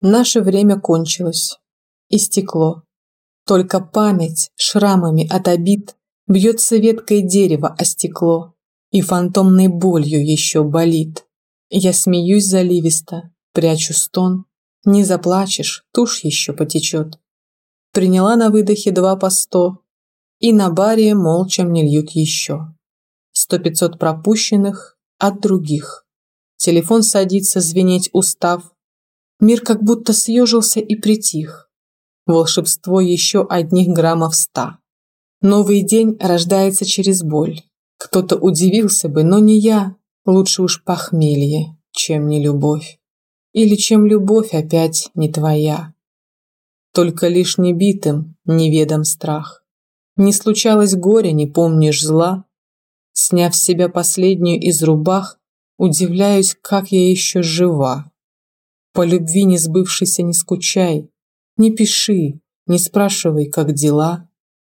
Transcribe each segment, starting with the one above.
Наше время кончилось. Истекло. Только память шрамами от обид Бьется веткой дерева о стекло И фантомной болью еще болит. Я смеюсь заливисто, прячу стон. Не заплачешь, тушь еще потечет. Приняла на выдохе два по сто, И на баре молча мне льют еще. Сто пятьсот пропущенных от других. Телефон садится звенеть устав. Мир как будто съежился и притих. Волшебство еще одних граммов ста. Новый день рождается через боль. Кто-то удивился бы, но не я. Лучше уж похмелье, чем не любовь. Или чем любовь опять не твоя. Только лишь не битым неведом страх. Не случалось горя, не помнишь зла. Сняв с себя последнюю из рубах, Удивляюсь, как я еще жива. По любви не сбывшейся не скучай, Не пиши, не спрашивай, как дела.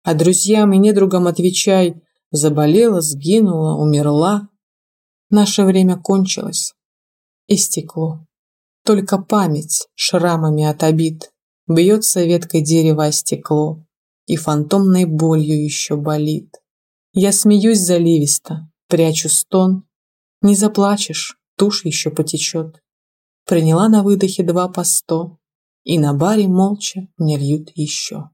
А друзьям и недругам отвечай, Заболела, сгинула, умерла. Наше время кончилось, истекло. Только память шрамами от обид Бьется веткой дерева стекло И фантомной болью еще болит. Я смеюсь заливисто, прячу стон, Не заплачешь, тушь еще потечет. Приняла на выдохе два по сто, И на баре молча мне льют еще.